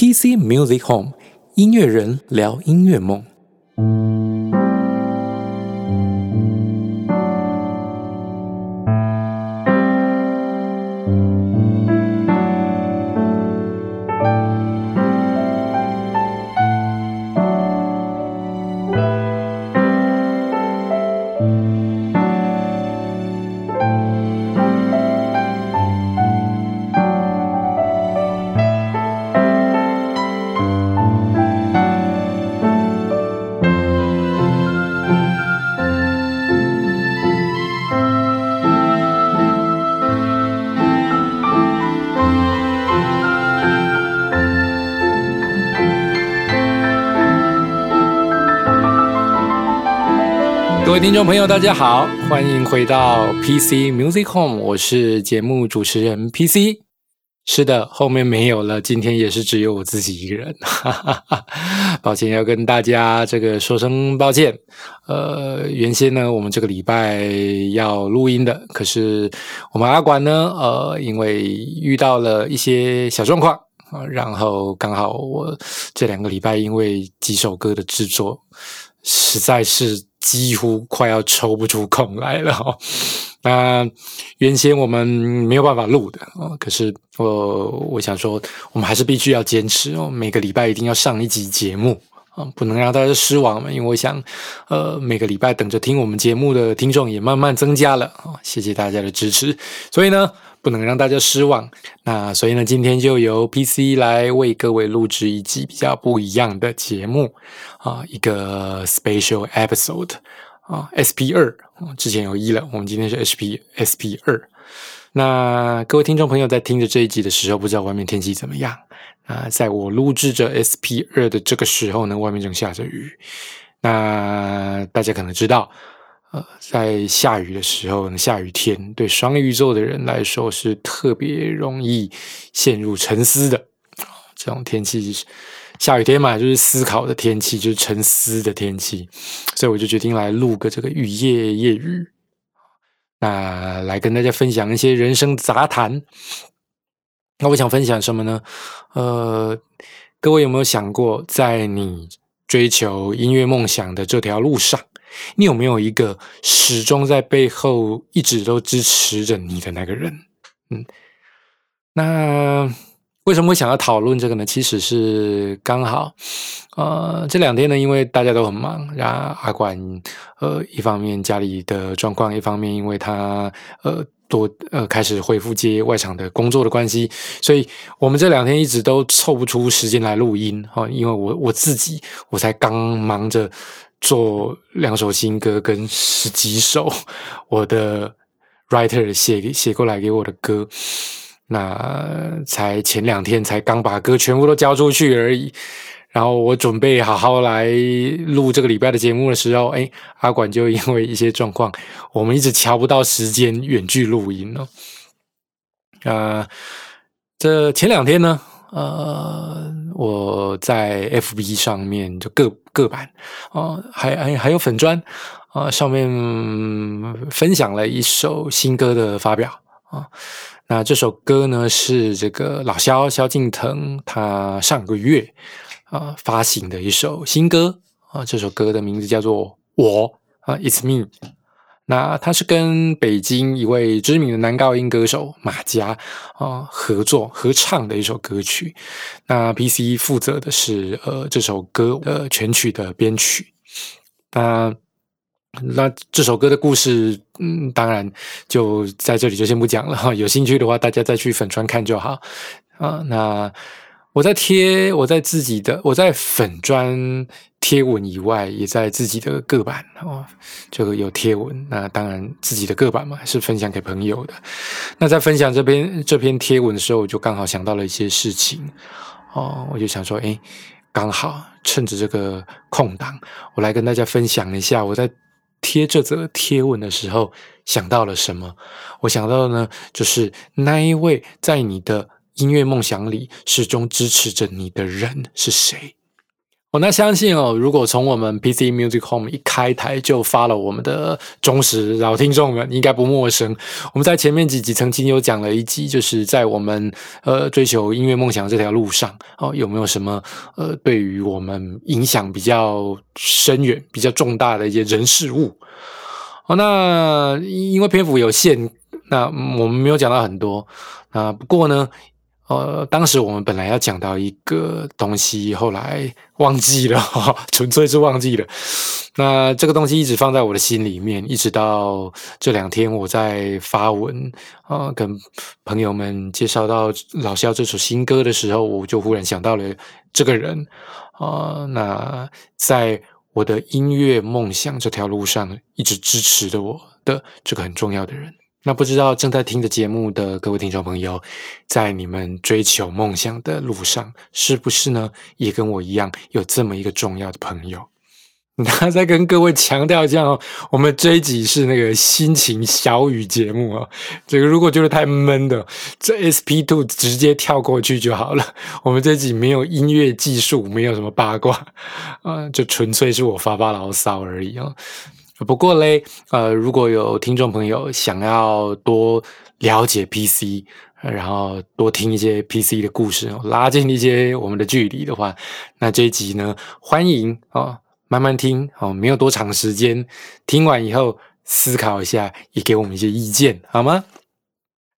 PC Music Home 音乐人聊音乐梦。听众朋友，大家好，欢迎回到 PC Music Home，我是节目主持人 PC。是的，后面没有了，今天也是只有我自己一个人，哈哈哈。抱歉，要跟大家这个说声抱歉。呃，原先呢，我们这个礼拜要录音的，可是我们阿管呢，呃，因为遇到了一些小状况啊，然后刚好我这两个礼拜因为几首歌的制作。实在是几乎快要抽不出空来了哈。那原先我们没有办法录的哦，可是我我想说，我们还是必须要坚持哦，每个礼拜一定要上一集节目啊，不能让大家失望嘛。因为我想，呃，每个礼拜等着听我们节目的听众也慢慢增加了啊，谢谢大家的支持。所以呢。不能让大家失望，那所以呢，今天就由 PC 来为各位录制一集比较不一样的节目啊，一个 special episode 啊，SP 二，之前有一了，我们今天是 SP SP 二。那各位听众朋友在听着这一集的时候，不知道外面天气怎么样啊？在我录制着 SP 二的这个时候呢，外面正下着雨。那大家可能知道。呃，在下雨的时候，下雨天对双鱼座的人来说是特别容易陷入沉思的。这种天气，下雨天嘛，就是思考的天气，就是沉思的天气。所以我就决定来录个这个雨夜夜雨，那来跟大家分享一些人生杂谈。那我想分享什么呢？呃，各位有没有想过，在你追求音乐梦想的这条路上？你有没有一个始终在背后一直都支持着你的那个人？嗯，那为什么会想要讨论这个呢？其实是刚好，呃，这两天呢，因为大家都很忙，然后阿管呃，一方面家里的状况，一方面因为他呃多呃开始恢复接外场的工作的关系，所以我们这两天一直都凑不出时间来录音哈。因为我我自己我才刚忙着。做两首新歌跟十几首 我的 writer 写写过来给我的歌，那才前两天才刚把歌全部都交出去而已。然后我准备好好来录这个礼拜的节目的时候，哎，阿管就因为一些状况，我们一直瞧不到时间远距录音了。啊，这前两天呢？呃，我在 FB 上面就各各版啊，还还还有粉砖啊，上面分享了一首新歌的发表啊。那这首歌呢是这个老萧萧敬腾他上个月啊发行的一首新歌啊，这首歌的名字叫做我啊，It's Me。那他是跟北京一位知名的男高音歌手马佳啊合作合唱的一首歌曲。那 PC 负责的是呃这首歌的全曲的编曲。那那这首歌的故事，嗯，当然就在这里就先不讲了。有兴趣的话，大家再去粉川看就好啊。那。我在贴，我在自己的，我在粉砖贴文以外，也在自己的个版哦，这个有贴文。那当然自己的个版嘛，是分享给朋友的。那在分享这篇这篇贴文的时候，我就刚好想到了一些事情哦，我就想说，哎，刚好趁着这个空档，我来跟大家分享一下我在贴这则贴文的时候想到了什么。我想到的呢，就是那一位在你的。音乐梦想里始终支持着你的人是谁？我那相信哦，如果从我们 PC Music Home 一开台就发了我们的忠实老听众们，应该不陌生。我们在前面几集曾经有讲了一集，就是在我们呃追求音乐梦想这条路上哦，有没有什么呃对于我们影响比较深远、比较重大的一些人事物？哦，那因为篇幅有限，那我们没有讲到很多啊。不过呢。呃，当时我们本来要讲到一个东西，后来忘记了，纯粹是忘记了。那这个东西一直放在我的心里面，一直到这两天我在发文啊，跟朋友们介绍到老肖这首新歌的时候，我就忽然想到了这个人啊。那在我的音乐梦想这条路上，一直支持着我的这个很重要的人。那不知道正在听着节目的各位听众朋友，在你们追求梦想的路上，是不是呢？也跟我一样有这么一个重要的朋友？那再跟各位强调一下哦，我们这一集是那个心情小雨节目啊。这个如果觉得太闷的，这 SP Two 直接跳过去就好了。我们这集没有音乐技术，没有什么八卦啊，就纯粹是我发发牢骚而已啊。不过嘞，呃，如果有听众朋友想要多了解 PC，然后多听一些 PC 的故事，拉近一些我们的距离的话，那这一集呢，欢迎哦，慢慢听哦，没有多长时间，听完以后思考一下，也给我们一些意见，好吗？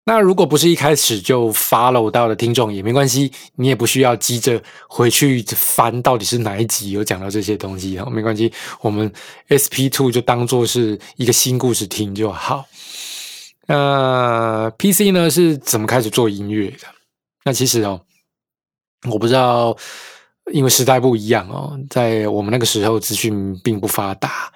那如果不是一开始就 follow 到的听众也没关系，你也不需要急着回去翻到底是哪一集有讲到这些东西哦，没关系，我们 SP Two 就当做是一个新故事听就好。呃，PC 呢是怎么开始做音乐的？那其实哦，我不知道，因为时代不一样哦，在我们那个时候资讯并不发达。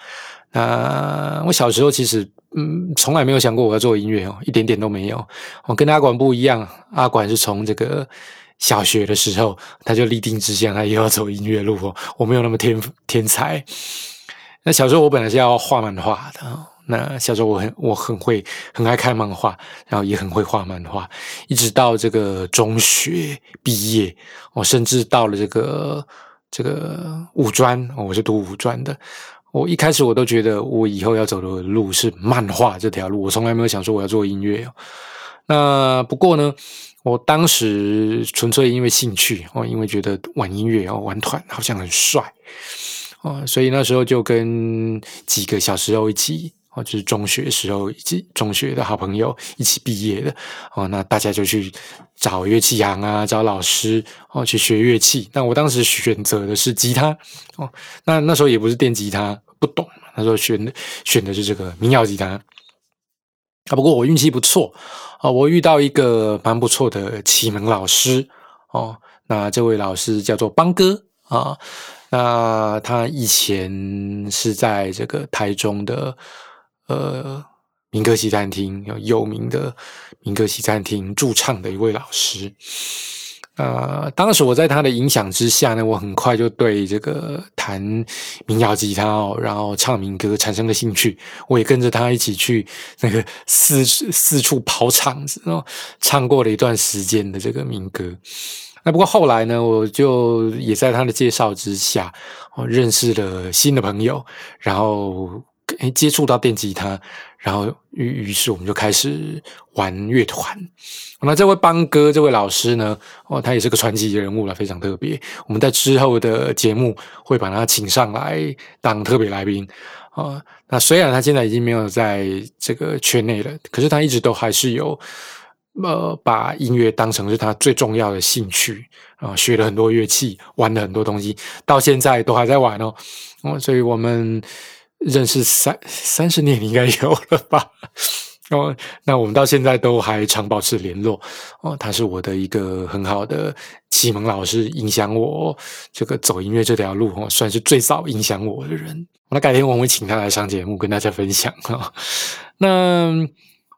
啊，我小时候其实。嗯，从来没有想过我要做音乐哦，一点点都没有。我跟阿管不一样，阿管是从这个小学的时候他就立定志向，他也要走音乐路哦。我没有那么天天才。那小时候我本来是要画漫画的，那小时候我很我很会很爱看漫画，然后也很会画漫画，一直到这个中学毕业，我甚至到了这个这个五专，我是读五专的。我一开始我都觉得我以后要走的路是漫画这条路，我从来没有想说我要做音乐。那不过呢，我当时纯粹因为兴趣哦，因为觉得玩音乐哦，玩团好像很帅哦，所以那时候就跟几个小时候一起哦，就是中学时候一起中学的好朋友一起毕业的哦，那大家就去找乐器行啊，找老师哦去学乐器。那我当时选择的是吉他哦，那那时候也不是电吉他。不懂，他说选的选的是这个民谣吉他啊。不过我运气不错啊，我遇到一个蛮不错的启蒙老师哦。那这位老师叫做邦哥啊。那他以前是在这个台中的呃民歌西餐厅有有名的民歌西餐厅驻唱的一位老师。呃，当时我在他的影响之下呢，我很快就对这个弹民谣吉他哦，然后唱民歌产生了兴趣。我也跟着他一起去那个四四处跑场子哦，唱过了一段时间的这个民歌。那不过后来呢，我就也在他的介绍之下，我认识了新的朋友，然后接触到电吉他。然后于于是我们就开始玩乐团。那这位邦哥这位老师呢？哦，他也是个传奇人物了，非常特别。我们在之后的节目会把他请上来当特别来宾啊。那虽然他现在已经没有在这个圈内了，可是他一直都还是有呃把音乐当成是他最重要的兴趣啊，学了很多乐器，玩了很多东西，到现在都还在玩哦。哦，所以我们。认识三三十年应该有了吧？哦，那我们到现在都还常保持联络。哦，他是我的一个很好的启蒙老师，影响我这个走音乐这条路哦，算是最早影响我的人。那改天我会请他来上节目，跟大家分享哈。那。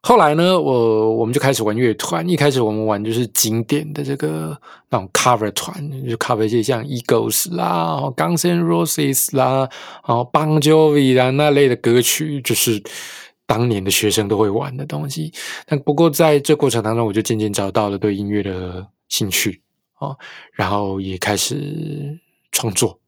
后来呢，我我们就开始玩乐团。一开始我们玩就是经典的这个那种 cover 团，就 cover 一些像 Eagles 啦、Guns N' Roses 啦、然后 Bon Jovi 啦那类的歌曲，就是当年的学生都会玩的东西。但不过在这过程当中，我就渐渐找到了对音乐的兴趣哦，然后也开始创作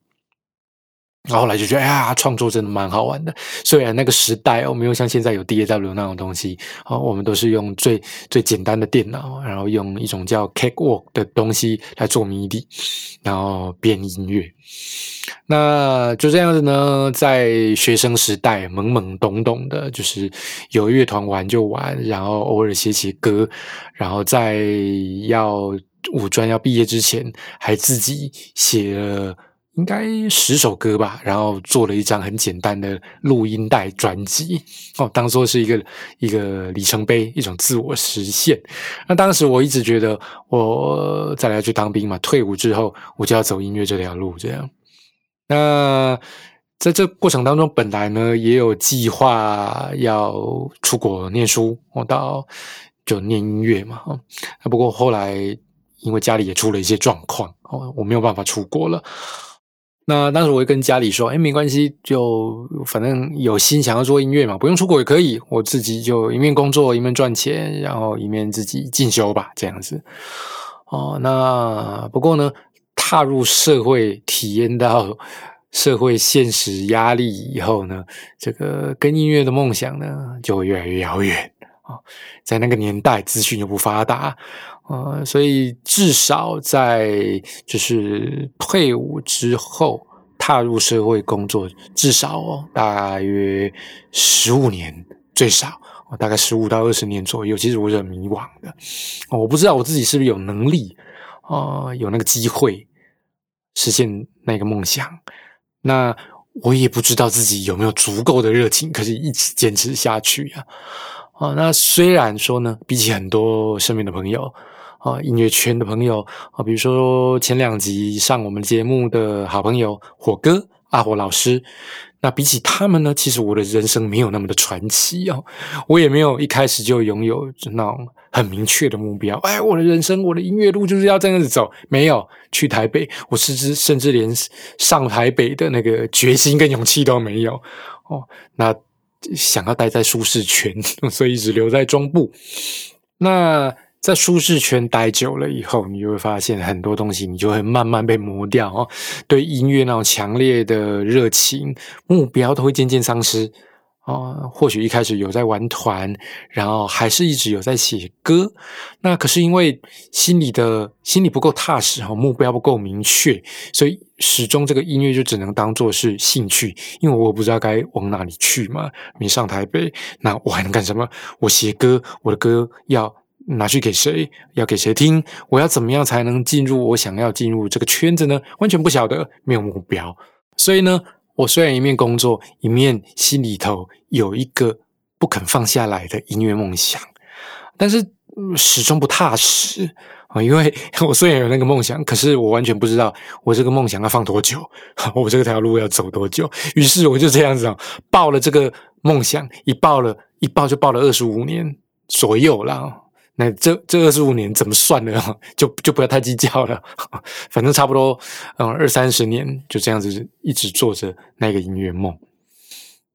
然后来就觉得，哎呀，创作真的蛮好玩的。虽然那个时代哦，没有像现在有 DAW 那种东西，哦，我们都是用最最简单的电脑，然后用一种叫 Cakewalk 的东西来做 MIDI，然后编音乐。那就这样子呢，在学生时代懵懵懂懂的，就是有乐团玩就玩，然后偶尔写写歌，然后在要五专要毕业之前，还自己写了。应该十首歌吧，然后做了一张很简单的录音带专辑，哦，当做是一个一个里程碑，一种自我实现。那当时我一直觉得，我再来去当兵嘛，退伍之后我就要走音乐这条路，这样。那在这过程当中，本来呢也有计划要出国念书，我到就念音乐嘛，不过后来因为家里也出了一些状况，哦，我没有办法出国了。那当时我会跟家里说：“哎，没关系，就反正有心想要做音乐嘛，不用出国也可以，我自己就一面工作一面赚钱，然后一面自己进修吧，这样子。”哦，那不过呢，踏入社会，体验到社会现实压力以后呢，这个跟音乐的梦想呢，就会越来越遥远啊。在那个年代，资讯又不发达。呃，所以至少在就是退伍之后踏入社会工作，至少哦大约十五年最少，大概十五到二十年左右。其实我是很迷惘的，我不知道我自己是不是有能力啊，有那个机会实现那个梦想。那我也不知道自己有没有足够的热情，可以一直坚持下去呀。啊，那虽然说呢，比起很多身边的朋友。啊，音乐圈的朋友啊，比如说前两集上我们节目的好朋友火哥阿火老师，那比起他们呢，其实我的人生没有那么的传奇哦，我也没有一开始就拥有那种很明确的目标。哎，我的人生，我的音乐路就是要这样子走，没有去台北，我甚至甚至连上台北的那个决心跟勇气都没有哦。那想要待在舒适圈，所以一直留在中部。那。在舒适圈待久了以后，你就会发现很多东西，你就会慢慢被磨掉哦。对音乐那种强烈的热情、目标都会渐渐丧失啊。或许一开始有在玩团，然后还是一直有在写歌，那可是因为心里的心里不够踏实哈，目标不够明确，所以始终这个音乐就只能当做是兴趣，因为我不知道该往哪里去嘛。没上台北，那我还能干什么？我写歌，我的歌要。拿去给谁？要给谁听？我要怎么样才能进入我想要进入这个圈子呢？完全不晓得，没有目标。所以呢，我虽然一面工作，一面心里头有一个不肯放下来的音乐梦想，但是始终不踏实啊。因为 我虽然有那个梦想，可是我完全不知道我这个梦想要放多久，我这条路要走多久。于是我就这样子啊，抱了这个梦想，一抱了，一抱就抱了二十五年左右了。那这这二十五年怎么算呢？就就不要太计较了，反正差不多，嗯，二三十年就这样子一直做着那个音乐梦。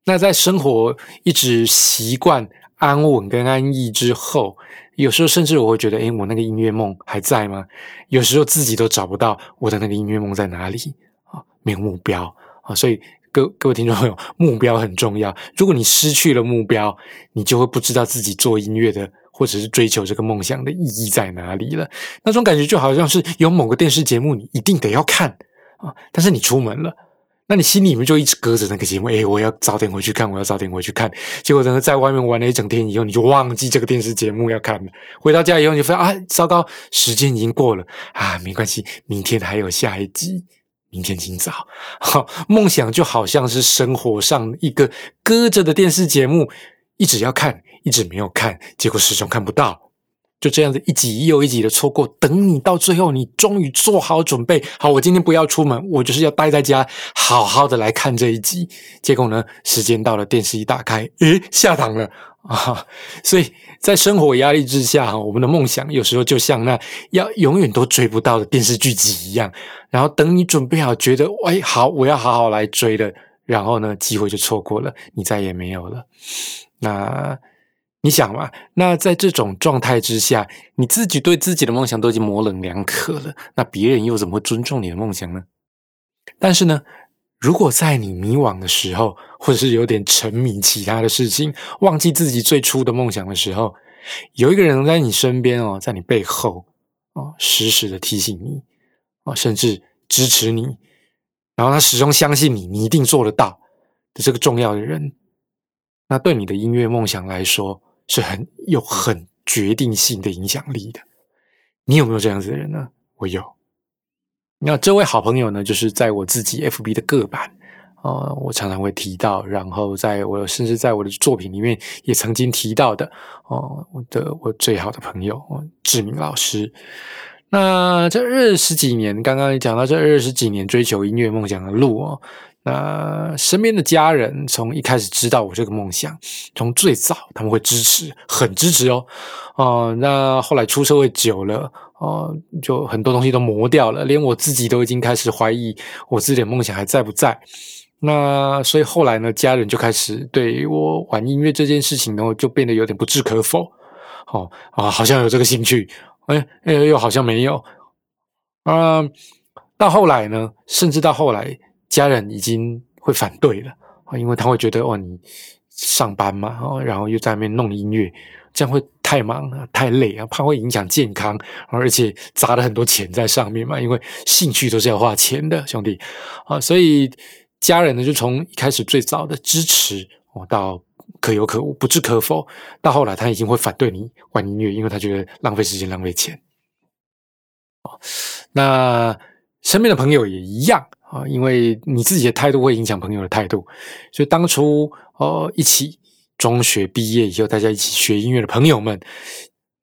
那在生活一直习惯安稳跟安逸之后，有时候甚至我会觉得，哎，我那个音乐梦还在吗？有时候自己都找不到我的那个音乐梦在哪里啊，没有目标啊，所以各各位听众朋友，目标很重要。如果你失去了目标，你就会不知道自己做音乐的。或者是追求这个梦想的意义在哪里了？那种感觉就好像是有某个电视节目你一定得要看啊，但是你出门了，那你心里面就一直搁着那个节目，哎，我要早点回去看，我要早点回去看。结果等在外面玩了一整天以后，你就忘记这个电视节目要看了。回到家以后，你发现啊，糟糕，时间已经过了啊，没关系，明天还有下一集，明天清早。好，梦想就好像是生活上一个搁着的电视节目，一直要看。一直没有看，结果始终看不到，就这样子一集又一集的错过。等你到最后，你终于做好准备，好，我今天不要出门，我就是要待在家，好好的来看这一集。结果呢，时间到了，电视一打开，诶，下档了啊！所以在生活压力之下，我们的梦想有时候就像那要永远都追不到的电视剧集一样。然后等你准备好，觉得哎好，我要好好来追了，然后呢，机会就错过了，你再也没有了。那。你想嘛？那在这种状态之下，你自己对自己的梦想都已经模棱两可了，那别人又怎么会尊重你的梦想呢？但是呢，如果在你迷惘的时候，或者是有点沉迷其他的事情，忘记自己最初的梦想的时候，有一个人能在你身边哦，在你背后哦，时时的提醒你哦，甚至支持你，然后他始终相信你，你一定做得到的这个重要的人，那对你的音乐梦想来说是很有很决定性的影响力的。你有没有这样子的人呢？我有。那这位好朋友呢，就是在我自己 FB 的个版，呃，我常常会提到，然后在我甚至在我的作品里面也曾经提到的，哦，我的我最好的朋友志明老师。那这二十几年，刚刚讲到这二十几年追求音乐梦想的路哦，那身边的家人从一开始知道我这个梦想，从最早他们会支持，很支持哦，哦，那后来出社会久了。哦，就很多东西都磨掉了，连我自己都已经开始怀疑我自己的梦想还在不在。那所以后来呢，家人就开始对我玩音乐这件事情呢，就变得有点不置可否。哦啊，好像有这个兴趣，哎哎，又好像没有。啊，到后来呢，甚至到后来，家人已经会反对了，因为他会觉得哦，你上班嘛，哦，然后又在那边弄音乐。这样会太忙了，太累啊，怕会影响健康，而且砸了很多钱在上面嘛。因为兴趣都是要花钱的，兄弟啊，所以家人呢就从一开始最早的支持哦，到可有可无，不置可否，到后来他已经会反对你玩音乐，因为他觉得浪费时间、浪费钱。那身边的朋友也一样啊，因为你自己的态度会影响朋友的态度，所以当初呃一起。中学毕业以后，大家一起学音乐的朋友们，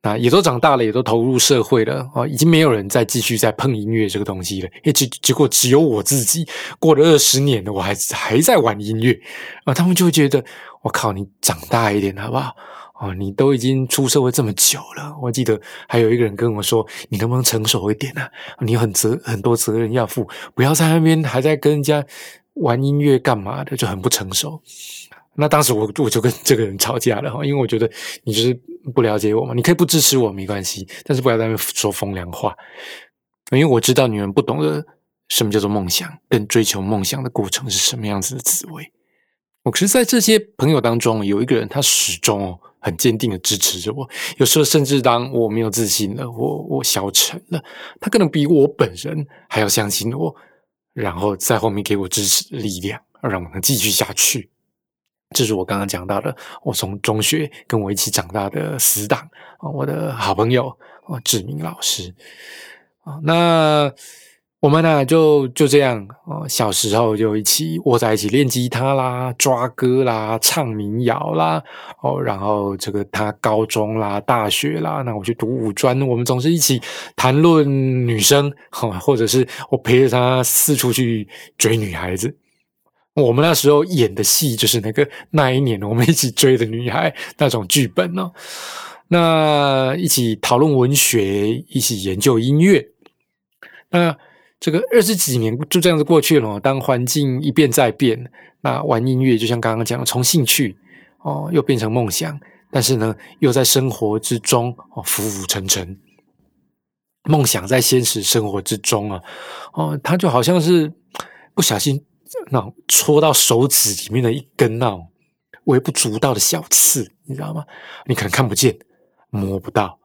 啊，也都长大了，也都投入社会了啊，已经没有人再继续再碰音乐这个东西了。诶，结结果只有我自己过了二十年了，我还还在玩音乐啊。他们就会觉得，我靠，你长大一点好不好？哦，你都已经出社会这么久了。我记得还有一个人跟我说，你能不能成熟一点啊？你很责很多责任要负，不要在那边还在跟人家玩音乐干嘛的，就很不成熟。那当时我我就跟这个人吵架了，因为我觉得你就是不了解我嘛，你可以不支持我没关系，但是不要在那边说风凉话，因为我知道你们不懂得什么叫做梦想，跟追求梦想的过程是什么样子的滋味。我可是在这些朋友当中有一个人，他始终很坚定的支持着我，有时候甚至当我没有自信了，我我消沉了，他可能比我本人还要相信我，然后在后面给我支持力量，让我能继续下去。这是我刚刚讲到的，我从中学跟我一起长大的死党啊，我的好朋友啊，志明老师啊，那我们呢就就这样哦，小时候就一起窝在一起练吉他啦、抓歌啦、唱民谣啦，哦，然后这个他高中啦、大学啦，那我去读五专，我们总是一起谈论女生，或者是我陪着他四处去追女孩子。我们那时候演的戏就是那个那一年我们一起追的女孩那种剧本呢，那一起讨论文学，一起研究音乐。那这个二十几年就这样子过去了。当环境一变再变，那玩音乐就像刚刚讲的，从兴趣哦又变成梦想，但是呢又在生活之中哦浮浮沉沉。梦想在现实生活之中啊，哦，它就好像是不小心。那种戳到手指里面的一根那种微不足道的小刺，你知道吗？你可能看不见，摸不到。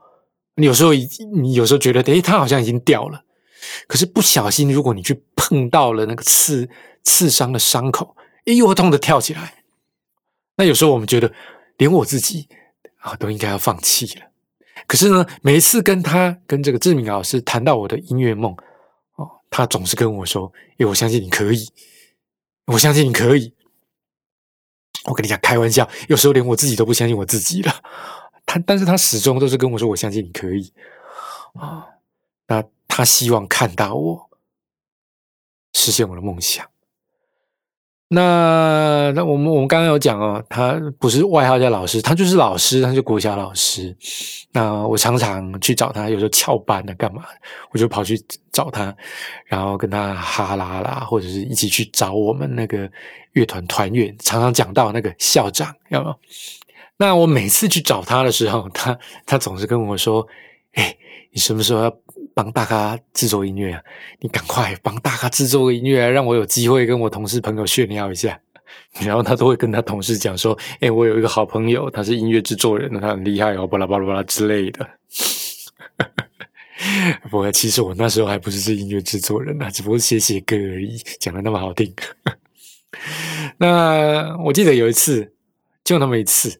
你有时候，你有时候觉得，诶，它好像已经掉了。可是不小心，如果你去碰到了那个刺刺伤的伤口，又会痛的跳起来。那有时候我们觉得，连我自己啊，都应该要放弃了。可是呢，每一次跟他跟这个志明老师谈到我的音乐梦，哦，他总是跟我说：“诶，我相信你可以。”我相信你可以。我跟你讲，开玩笑，有时候连我自己都不相信我自己了。他，但是他始终都是跟我说：“我相信你可以。”啊，那他希望看到我实现我的梦想。那那我们我们刚刚有讲哦，他不是外号叫老师，他就是老师，他是国小老师。那我常常去找他，有时候翘班了干嘛，我就跑去找他，然后跟他哈拉啦，或者是一起去找我们那个乐团团员，常常讲到那个校长，有没有？那我每次去找他的时候，他他总是跟我说：“哎，你什么时候要帮大咖制作音乐啊？你赶快帮大咖制作个音乐，啊让我有机会跟我同事朋友炫耀一下。然后他都会跟他同事讲说：“哎，我有一个好朋友，他是音乐制作人，他很厉害哦，巴拉巴拉巴拉之类的。”不过其实我那时候还不是是音乐制作人呢，只不过写写歌而已，讲的那么好听。那我记得有一次，就那么一次，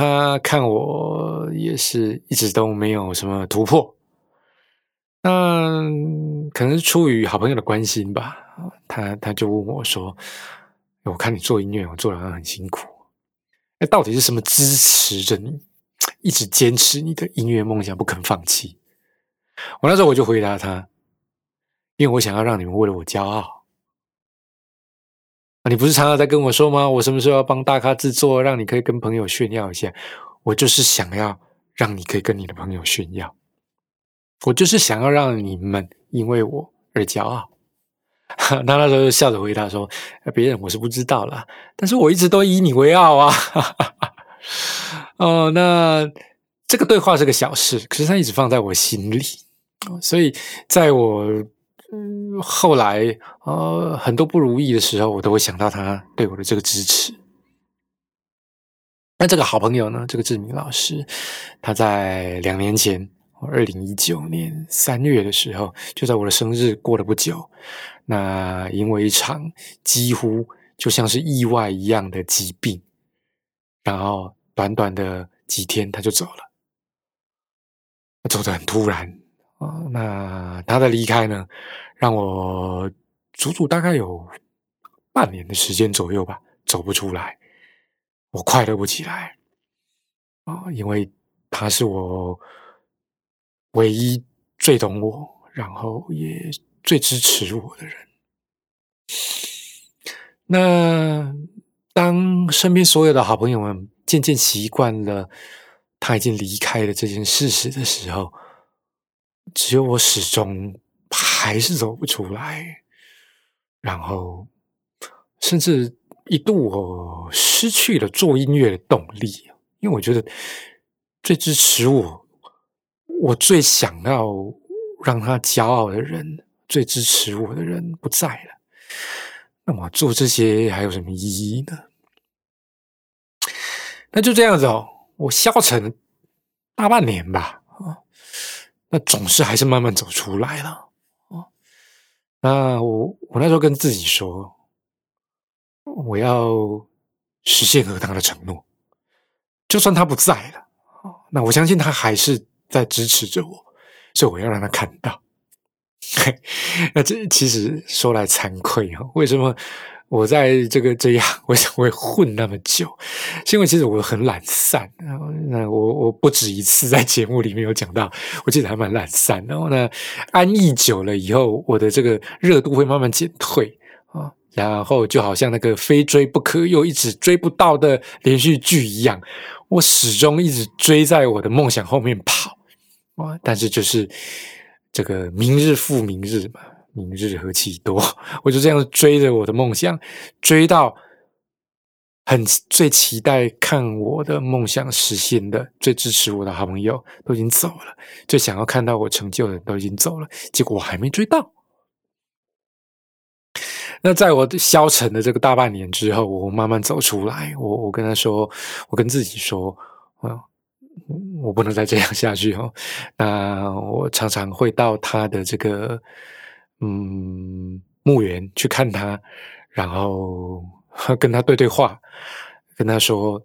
他看我也是一直都没有什么突破，那可能是出于好朋友的关心吧。他他就问我说。我看你做音乐，我做的好像很辛苦。那到底是什么支持着你，一直坚持你的音乐梦想不肯放弃？我那时候我就回答他，因为我想要让你们为了我骄傲。啊，你不是常常在跟我说吗？我什么时候要帮大咖制作，让你可以跟朋友炫耀一下？我就是想要让你可以跟你的朋友炫耀，我就是想要让你们因为我而骄傲。他那时候就笑着回答说：“别人我是不知道啦，但是我一直都以你为傲啊。”哦，那这个对话是个小事，可是他一直放在我心里，所以在我嗯后来呃很多不如意的时候，我都会想到他对我的这个支持。那这个好朋友呢，这个志明老师，他在两年前。二零一九年三月的时候，就在我的生日过了不久，那因为一场几乎就像是意外一样的疾病，然后短短的几天他就走了，走得很突然啊。那他的离开呢，让我足足大概有半年的时间左右吧，走不出来，我快乐不起来啊，因为他是我。唯一最懂我，然后也最支持我的人。那当身边所有的好朋友们渐渐习惯了他已经离开了这件事实的时候，只有我始终还是走不出来。然后，甚至一度我失去了做音乐的动力，因为我觉得最支持我。我最想要让他骄傲的人，最支持我的人不在了，那么做这些还有什么意义呢？那就这样子哦，我消沉大半年吧，那总是还是慢慢走出来了，哦，那我我那时候跟自己说，我要实现和他的承诺，就算他不在了，那我相信他还是。在支持着我，所以我要让他看到。那这其实说来惭愧哈，为什么我在这个这样为什么会混那么久？是因为其实我很懒散。那我我不止一次在节目里面有讲到，我记得还蛮懒散。然后呢，安逸久了以后，我的这个热度会慢慢减退啊。然后就好像那个非追不可又一直追不到的连续剧一样，我始终一直追在我的梦想后面跑啊。但是就是这个明日复明日嘛，明日何其多，我就这样追着我的梦想，追到很最期待看我的梦想实现的，最支持我的好朋友都已经走了，最想要看到我成就的人都已经走了，结果我还没追到。那在我消沉的这个大半年之后，我慢慢走出来，我我跟他说，我跟自己说，我不能再这样下去哦。那我常常会到他的这个嗯墓园去看他，然后跟他对对话，跟他说：“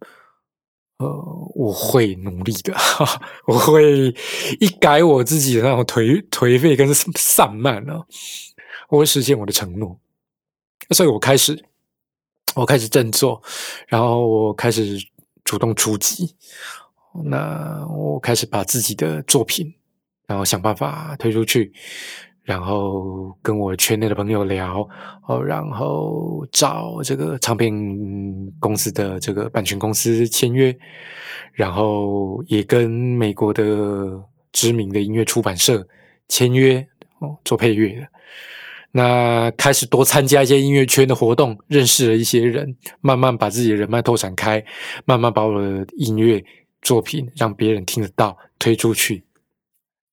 呃，我会努力的，我会一改我自己的那种颓颓废跟散漫哦，我会实现我的承诺。”所以我开始，我开始振作，然后我开始主动出击。那我开始把自己的作品，然后想办法推出去，然后跟我圈内的朋友聊，哦，然后找这个唱片公司的这个版权公司签约，然后也跟美国的知名的音乐出版社签约，哦，做配乐。那开始多参加一些音乐圈的活动，认识了一些人，慢慢把自己的人脉拓展开，慢慢把我的音乐。作品让别人听得到，推出去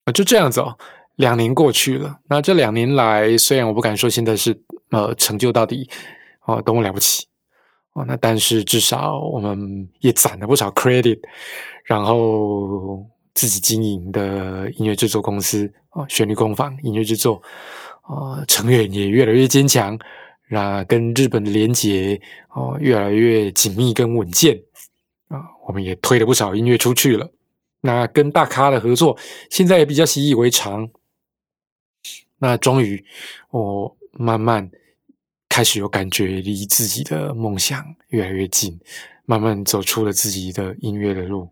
啊，就这样子哦。两年过去了，那这两年来，虽然我不敢说现在是呃成就到底哦多么了不起。哦，那但是至少我们也攒了不少 credit，然后自己经营的音乐制作公司啊，旋律工坊音乐制作啊，成员也越来越坚强，那跟日本的连结哦越来越紧密跟稳健。啊，我们也推了不少音乐出去了，那跟大咖的合作现在也比较习以为常。那终于，我慢慢开始有感觉，离自己的梦想越来越近，慢慢走出了自己的音乐的路。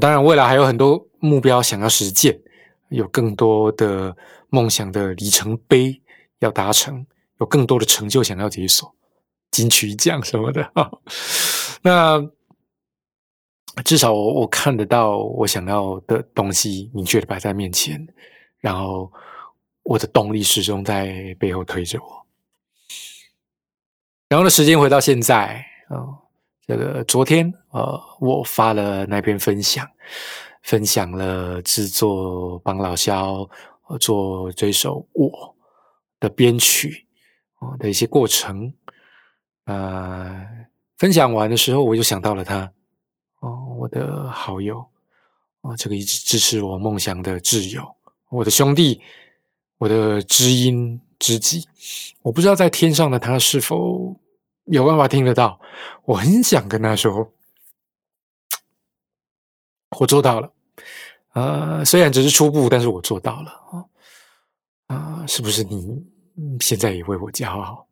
当然，未来还有很多目标想要实践，有更多的梦想的里程碑要达成，有更多的成就想要解锁，金曲奖什么的。那至少我我看得到我想要的东西，明确的摆在面前，然后。我的动力始终在背后推着我。然后呢，时间回到现在啊，这个昨天呃，我发了那篇分享，分享了制作帮老肖做这首我的编曲啊的一些过程。呃，分享完的时候，我就想到了他哦，我的好友啊，这个一直支持我梦想的挚友，我的兄弟。我的知音知己，我不知道在天上的他是否有办法听得到。我很想跟他说，我做到了。呃，虽然只是初步，但是我做到了啊啊！是不是你现在也为我骄傲？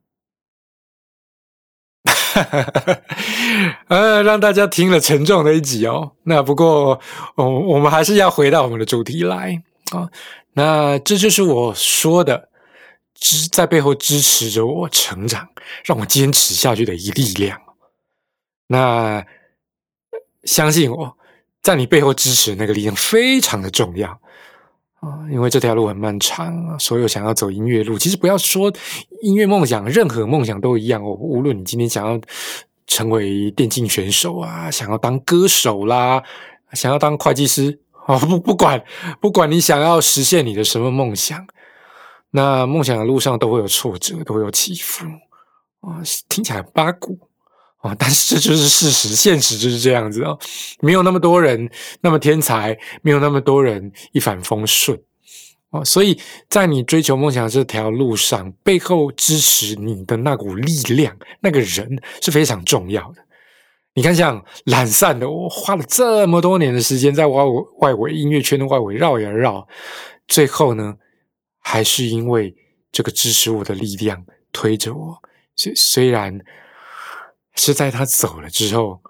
呃，让大家听了沉重的一集哦。那不过，我我们还是要回到我们的主题来啊。那这就是我说的支在背后支持着我成长，让我坚持下去的一力量。那相信我，在你背后支持那个力量非常的重要啊，因为这条路很漫长啊。所有想要走音乐路，其实不要说音乐梦想，任何梦想都一样哦。无论你今天想要成为电竞选手啊，想要当歌手啦，想要当会计师。哦，不，不管不管你想要实现你的什么梦想，那梦想的路上都会有挫折，都会有起伏啊，听起来八股啊，但是这就是事实，现实就是这样子哦，没有那么多人那么天才，没有那么多人一帆风顺啊，所以在你追求梦想这条路上，背后支持你的那股力量，那个人是非常重要的。你看，像懒散的我，花了这么多年的时间在外外围音乐圈的外围绕呀绕，最后呢，还是因为这个支持我的力量推着我。虽虽然是在他走了之后，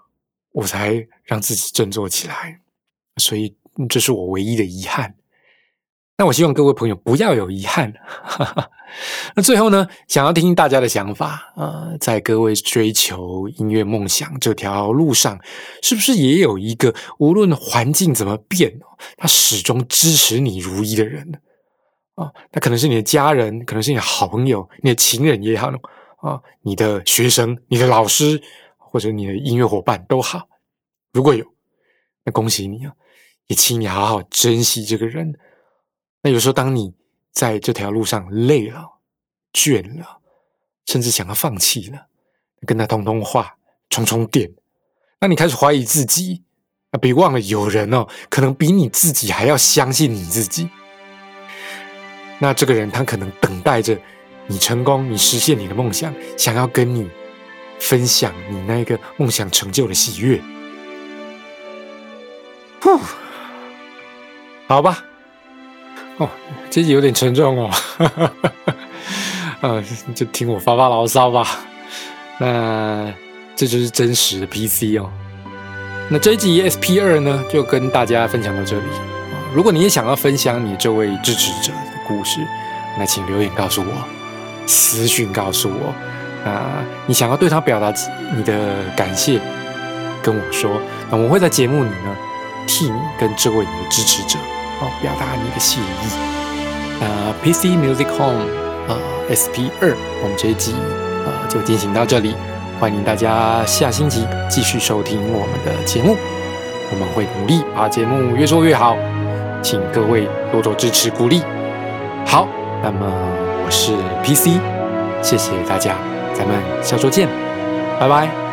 我才让自己振作起来，所以这是我唯一的遗憾。那我希望各位朋友不要有遗憾。那最后呢，想要听听大家的想法呃，在各位追求音乐梦想这条路上，是不是也有一个无论环境怎么变，他始终支持你如一的人呢？啊，那可能是你的家人，可能是你的好朋友，你的情人也好啊，你的学生、你的老师或者你的音乐伙伴都好。如果有，那恭喜你啊！也请你好好珍惜这个人。那有时候，当你在这条路上累了、倦了，甚至想要放弃了，跟他通通话、充充电，那你开始怀疑自己，啊，别忘了有人哦，可能比你自己还要相信你自己。那这个人，他可能等待着你成功，你实现你的梦想，想要跟你分享你那个梦想成就的喜悦。呼，好吧。哦，这集有点沉重哦，呃，就听我发发牢骚吧。那这就是真实的 PC 哦。那这一集 SP 二呢，就跟大家分享到这里。如果你也想要分享你这位支持者的故事，那请留言告诉我，私讯告诉我。那你想要对他表达你的感谢，跟我说，那我会在节目里呢，替你跟这位你的支持者。哦，表达你的谢意。那，PC Music Home，呃，SP 二，我们这一集呃就进行到这里，欢迎大家下星期继续收听我们的节目。我们会努力把节目越做越好，请各位多多支持鼓励。好，那么我是 PC，谢谢大家，咱们下周见，拜拜。